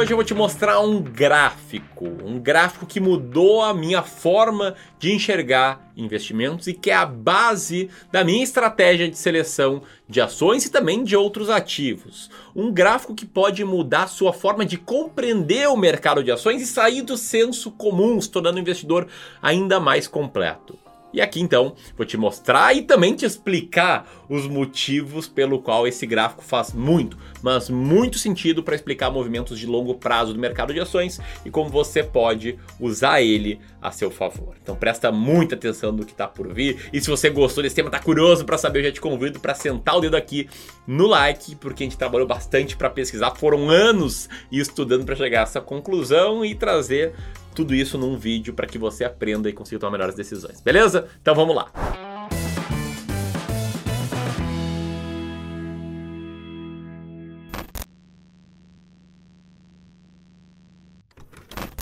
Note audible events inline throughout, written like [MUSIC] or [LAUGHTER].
hoje eu vou te mostrar um gráfico, um gráfico que mudou a minha forma de enxergar investimentos e que é a base da minha estratégia de seleção de ações e também de outros ativos. Um gráfico que pode mudar sua forma de compreender o mercado de ações e sair do senso comum, se tornando o investidor ainda mais completo. E aqui então vou te mostrar e também te explicar os motivos pelo qual esse gráfico faz muito, mas muito sentido para explicar movimentos de longo prazo do mercado de ações e como você pode usar ele a seu favor. Então presta muita atenção no que está por vir e se você gostou desse tema, está curioso para saber, eu já te convido para sentar o dedo aqui no like, porque a gente trabalhou bastante para pesquisar, foram anos estudando para chegar a essa conclusão e trazer tudo isso num vídeo para que você aprenda e consiga tomar melhores decisões. Beleza? Então vamos lá.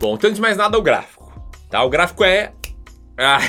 Bom, então antes de mais nada o gráfico, tá? O gráfico é [LAUGHS] ah,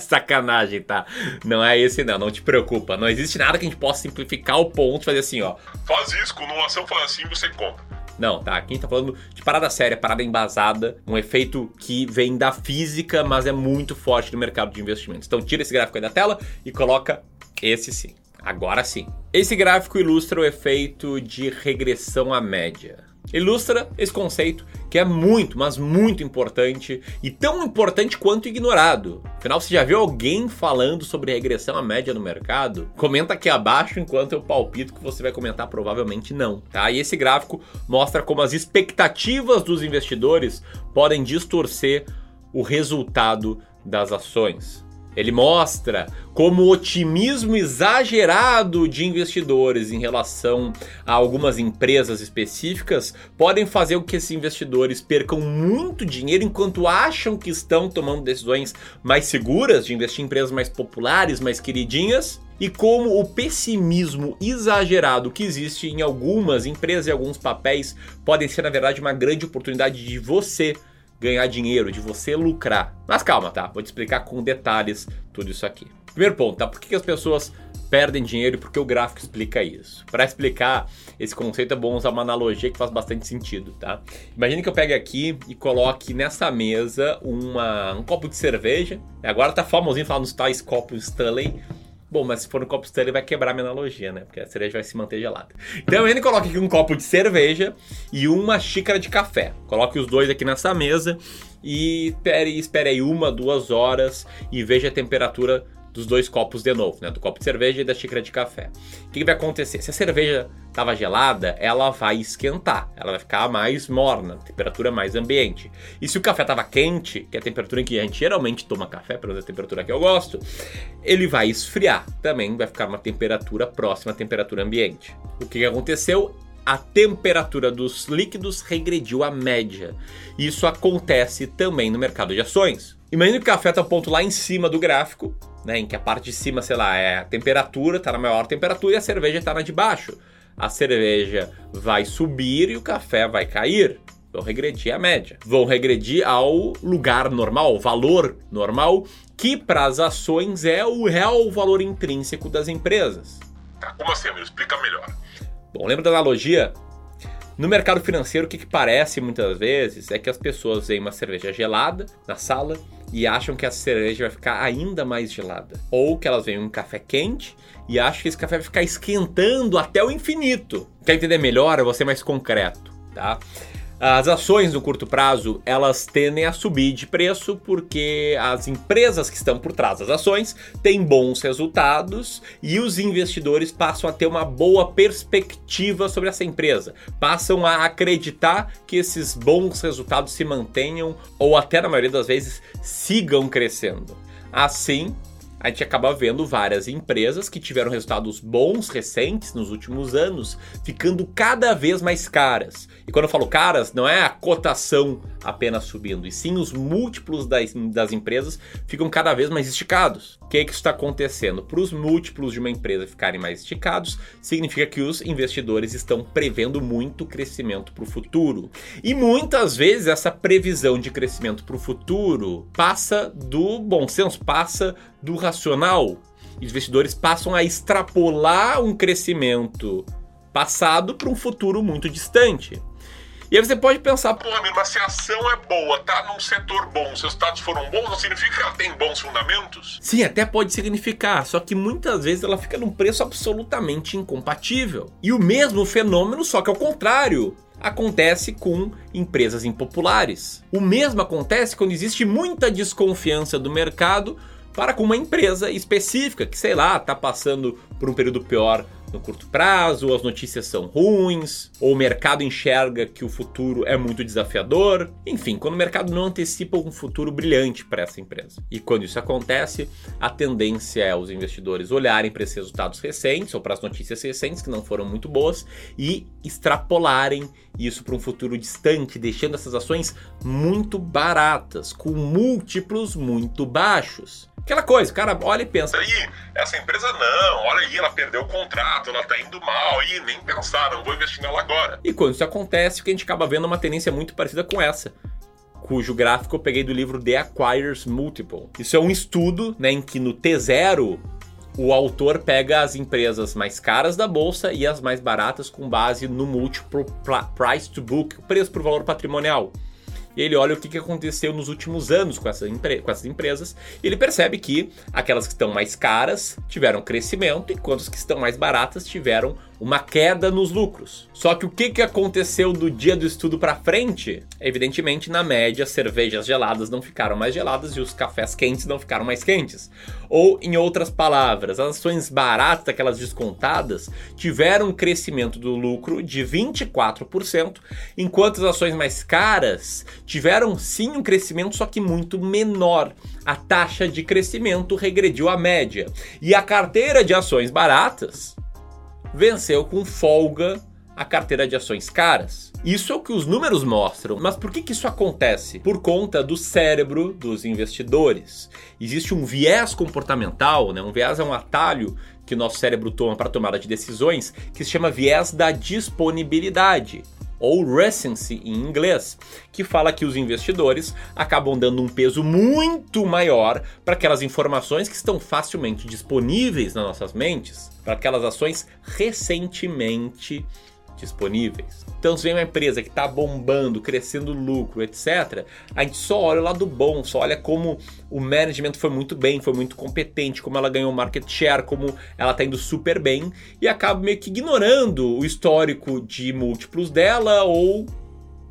sacanagem, tá? Não é esse não, não te preocupa. Não existe nada que a gente possa simplificar o ponto fazer assim, ó. Faz isso, quando uma ação faz assim, você compra. Não, tá? Aqui a gente tá falando de parada séria, parada embasada, um efeito que vem da física, mas é muito forte no mercado de investimentos. Então tira esse gráfico aí da tela e coloca esse sim. Agora sim. Esse gráfico ilustra o efeito de regressão à média ilustra esse conceito que é muito, mas muito importante e tão importante quanto ignorado. Afinal, você já viu alguém falando sobre regressão à média no mercado? Comenta aqui abaixo enquanto eu palpito que você vai comentar provavelmente não, tá? E esse gráfico mostra como as expectativas dos investidores podem distorcer o resultado das ações. Ele mostra como o otimismo exagerado de investidores em relação a algumas empresas específicas podem fazer com que esses investidores percam muito dinheiro enquanto acham que estão tomando decisões mais seguras de investir em empresas mais populares, mais queridinhas, e como o pessimismo exagerado que existe em algumas empresas e alguns papéis podem ser, na verdade, uma grande oportunidade de você ganhar dinheiro, de você lucrar. Mas calma, tá? Vou te explicar com detalhes tudo isso aqui. Primeiro ponto, tá? Por que as pessoas perdem dinheiro e por que o gráfico explica isso? Para explicar esse conceito é bom usar uma analogia que faz bastante sentido, tá? Imagine que eu pegue aqui e coloque nessa mesa uma, um copo de cerveja. Agora tá famosinho falar nos tais copos Stanley Bom, mas se for no copo Stanley vai quebrar a minha analogia, né? Porque a cerveja vai se manter gelada. Então ele coloca aqui um copo de cerveja e uma xícara de café. Coloque os dois aqui nessa mesa e espere, espere aí uma, duas horas e veja a temperatura dos dois copos de novo, né? Do copo de cerveja e da xícara de café. O que, que vai acontecer? Se a cerveja estava gelada, ela vai esquentar, ela vai ficar mais morna, temperatura mais ambiente. E se o café estava quente, que é a temperatura em que a gente geralmente toma café, pelo menos a temperatura que eu gosto, ele vai esfriar, também vai ficar uma temperatura próxima à temperatura ambiente. O que, que aconteceu? a temperatura dos líquidos regrediu à média. Isso acontece também no mercado de ações. Imagina que o café está ponto lá em cima do gráfico, né, em que a parte de cima, sei lá, é a temperatura, está na maior temperatura e a cerveja está na de baixo. A cerveja vai subir e o café vai cair. Vão regredir a média. Vão regredir ao lugar normal, ao valor normal, que para as ações é o real valor intrínseco das empresas. Tá, como assim, amigo? Explica melhor. Bom, lembra da analogia? No mercado financeiro, o que, que parece muitas vezes é que as pessoas veem uma cerveja gelada na sala e acham que a cerveja vai ficar ainda mais gelada. Ou que elas veem um café quente e acham que esse café vai ficar esquentando até o infinito. Quer entender melhor? Eu vou ser mais concreto, tá? As ações no curto prazo, elas tendem a subir de preço porque as empresas que estão por trás das ações têm bons resultados e os investidores passam a ter uma boa perspectiva sobre essa empresa, passam a acreditar que esses bons resultados se mantenham ou até na maioria das vezes sigam crescendo. Assim, a gente acaba vendo várias empresas que tiveram resultados bons recentes nos últimos anos, ficando cada vez mais caras. E quando eu falo caras, não é a cotação apenas subindo, e sim os múltiplos das, das empresas ficam cada vez mais esticados. O que, que está acontecendo? Para os múltiplos de uma empresa ficarem mais esticados, significa que os investidores estão prevendo muito crescimento para o futuro. E muitas vezes essa previsão de crescimento para o futuro passa do bom senso, passa do racional. Os investidores passam a extrapolar um crescimento passado para um futuro muito distante. E aí você pode pensar, Porra, amigo, mas se a ação é boa, tá num setor bom, seus dados foram bons, não significa que ela tem bons fundamentos? sim, até pode significar, só que muitas vezes ela fica num preço absolutamente incompatível. E o mesmo fenômeno, só que ao contrário, acontece com empresas impopulares. O mesmo acontece quando existe muita desconfiança do mercado para com uma empresa específica que, sei lá, está passando por um período pior no curto prazo, as notícias são ruins, ou o mercado enxerga que o futuro é muito desafiador. Enfim, quando o mercado não antecipa um futuro brilhante para essa empresa. E quando isso acontece, a tendência é os investidores olharem para esses resultados recentes ou para as notícias recentes que não foram muito boas e extrapolarem isso para um futuro distante, deixando essas ações muito baratas, com múltiplos muito baixos. Aquela coisa, o cara olha e pensa, Aí, essa empresa não, olha aí, ela perdeu o contrato, ela tá indo mal, aí nem pensar, não vou investir nela agora. E quando isso acontece, o que a gente acaba vendo é uma tendência muito parecida com essa, cujo gráfico eu peguei do livro The Acquirers Multiple. Isso é um estudo né, em que no T0 o autor pega as empresas mais caras da bolsa e as mais baratas com base no múltiplo price to book, preço por valor patrimonial. E ele olha o que que aconteceu nos últimos anos com, essa com essas empresas e ele percebe que aquelas que estão mais caras tiveram crescimento, enquanto as que estão mais baratas tiveram uma queda nos lucros. Só que o que, que aconteceu do dia do estudo para frente? Evidentemente, na média, as cervejas geladas não ficaram mais geladas e os cafés quentes não ficaram mais quentes. Ou, em outras palavras, as ações baratas, aquelas descontadas, tiveram um crescimento do lucro de 24%, enquanto as ações mais caras tiveram sim um crescimento, só que muito menor. A taxa de crescimento regrediu à média. E a carteira de ações baratas venceu com folga a carteira de ações caras. Isso é o que os números mostram. Mas por que, que isso acontece? Por conta do cérebro dos investidores. Existe um viés comportamental, né? um viés é um atalho que o nosso cérebro toma para tomada de decisões, que se chama viés da disponibilidade ou recency em inglês, que fala que os investidores acabam dando um peso muito maior para aquelas informações que estão facilmente disponíveis nas nossas mentes, para aquelas ações recentemente disponíveis. Então, se vem uma empresa que está bombando, crescendo lucro, etc., a gente só olha o lado bom, só olha como o management foi muito bem, foi muito competente, como ela ganhou market share, como ela está indo super bem, e acaba meio que ignorando o histórico de múltiplos dela ou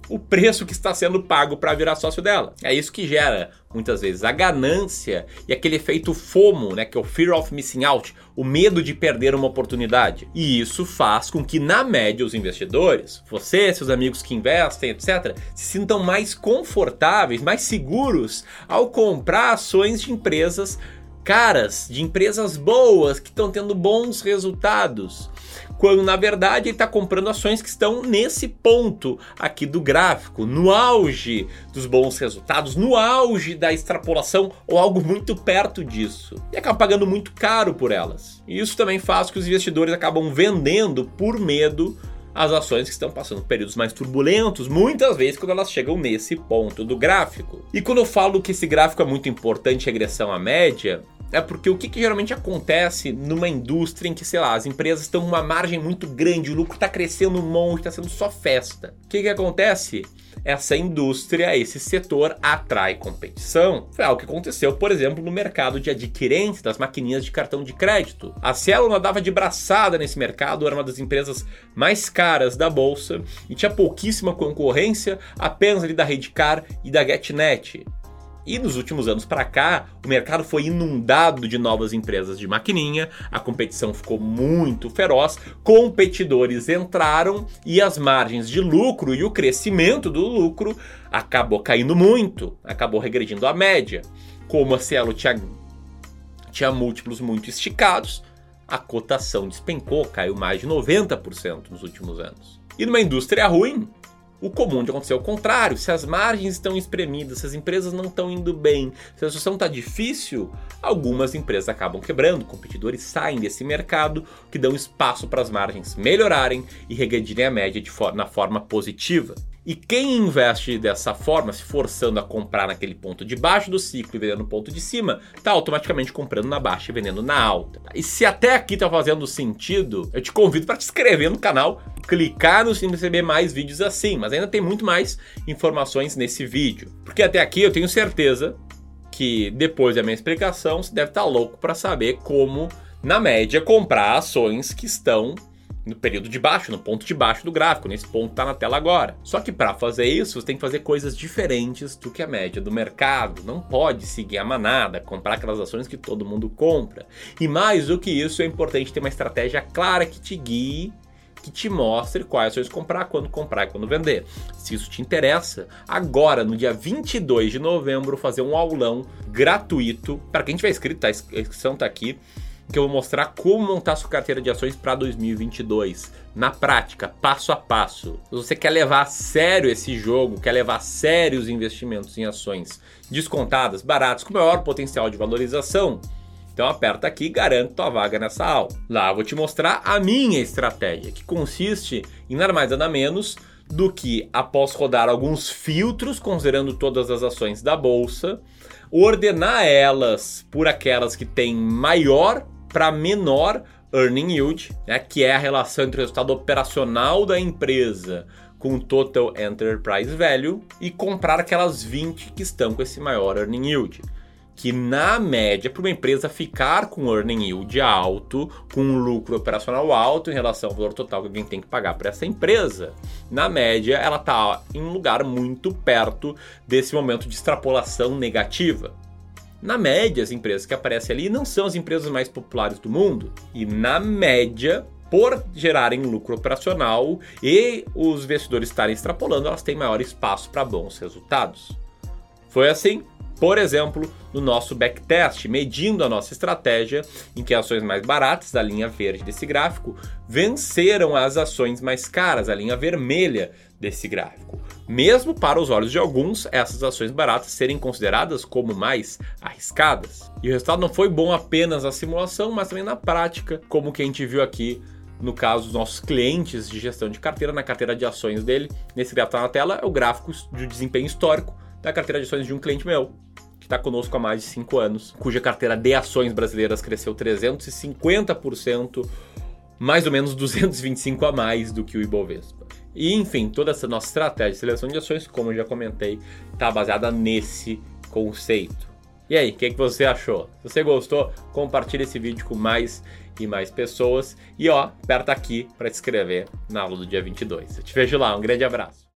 o preço que está sendo pago para virar sócio dela. É isso que gera, muitas vezes, a ganância e aquele efeito FOMO, né, que é o Fear of Missing Out, o medo de perder uma oportunidade. E isso faz com que, na média, os investidores, você, seus amigos que investem, etc., se sintam mais confortáveis, mais seguros ao comprar ações de empresas caras, de empresas boas, que estão tendo bons resultados quando na verdade ele está comprando ações que estão nesse ponto aqui do gráfico, no auge dos bons resultados, no auge da extrapolação ou algo muito perto disso, e acaba pagando muito caro por elas. E isso também faz que os investidores acabam vendendo por medo as ações que estão passando períodos mais turbulentos, muitas vezes quando elas chegam nesse ponto do gráfico. E quando eu falo que esse gráfico é muito importante, regressão à média, é porque o que, que, geralmente acontece numa indústria em que, sei lá, as empresas estão com uma margem muito grande, o lucro está crescendo um monte, está sendo só festa. O que, que acontece? Essa indústria, esse setor atrai competição. Foi algo que aconteceu, por exemplo, no mercado de adquirentes das maquininhas de cartão de crédito. A Cielo nadava de braçada nesse mercado, era uma das empresas mais caras da bolsa e tinha pouquíssima concorrência, apenas ali da Redcar e da GetNet. E nos últimos anos para cá, o mercado foi inundado de novas empresas de maquininha, a competição ficou muito feroz, competidores entraram e as margens de lucro e o crescimento do lucro acabou caindo muito, acabou regredindo à média. Como a Cielo tinha, tinha múltiplos muito esticados, a cotação despencou, caiu mais de 90% nos últimos anos. E numa indústria ruim, o comum de acontecer é o contrário. Se as margens estão espremidas, se as empresas não estão indo bem, se a situação está difícil, algumas empresas acabam quebrando, competidores saem desse mercado, que dão espaço para as margens melhorarem e regredirem a média for na forma positiva. E quem investe dessa forma, se forçando a comprar naquele ponto de baixo do ciclo e vendendo no ponto de cima, está automaticamente comprando na baixa e vendendo na alta. E se até aqui está fazendo sentido, eu te convido para te inscrever no canal, clicar no sininho para receber mais vídeos assim, mas ainda tem muito mais informações nesse vídeo. Porque até aqui eu tenho certeza que depois da minha explicação você deve estar louco para saber como, na média, comprar ações que estão no período de baixo, no ponto de baixo do gráfico, nesse ponto está na tela agora. Só que para fazer isso, você tem que fazer coisas diferentes do que a média do mercado. Não pode seguir a manada, comprar aquelas ações que todo mundo compra. E mais do que isso, é importante ter uma estratégia clara que te guie que te mostre quais ações comprar, quando comprar e quando vender. Se isso te interessa, agora, no dia 22 de novembro, fazer um aulão gratuito. Para quem tiver inscrito, tá? a inscrição está aqui que eu vou mostrar como montar sua carteira de ações para 2022. Na prática, passo a passo. Se você quer levar a sério esse jogo, quer levar a sério os investimentos em ações descontadas, baratas, com maior potencial de valorização, então aperta aqui e garante tua vaga nessa aula. Lá eu vou te mostrar a minha estratégia, que consiste em nada mais nada menos do que após rodar alguns filtros, considerando todas as ações da bolsa, ordenar elas por aquelas que têm maior para menor earning yield, né, que é a relação entre o resultado operacional da empresa com o total enterprise value e comprar aquelas 20 que estão com esse maior earning yield que na média, para uma empresa ficar com earning yield alto, com um lucro operacional alto em relação ao valor total que alguém tem que pagar para essa empresa, na média ela está em um lugar muito perto desse momento de extrapolação negativa. Na média, as empresas que aparecem ali não são as empresas mais populares do mundo. E na média, por gerarem lucro operacional e os investidores estarem extrapolando, elas têm maior espaço para bons resultados. Foi assim por exemplo, no nosso backtest, medindo a nossa estratégia, em que ações mais baratas, da linha verde desse gráfico, venceram as ações mais caras, a linha vermelha desse gráfico. Mesmo para os olhos de alguns, essas ações baratas serem consideradas como mais arriscadas. E o resultado não foi bom apenas na simulação, mas também na prática, como que a gente viu aqui no caso dos nossos clientes de gestão de carteira, na carteira de ações dele. Nesse gráfico tá na tela é o gráfico de desempenho histórico da carteira de ações de um cliente meu que está conosco há mais de 5 anos, cuja carteira de ações brasileiras cresceu 350%, mais ou menos 225 a mais do que o Ibovespa. E enfim, toda essa nossa estratégia de seleção de ações, como eu já comentei, está baseada nesse conceito. E aí, o que, que você achou? Se você gostou, compartilhe esse vídeo com mais e mais pessoas. E ó, aperta aqui para te inscrever na aula do dia 22. Eu te vejo lá, um grande abraço.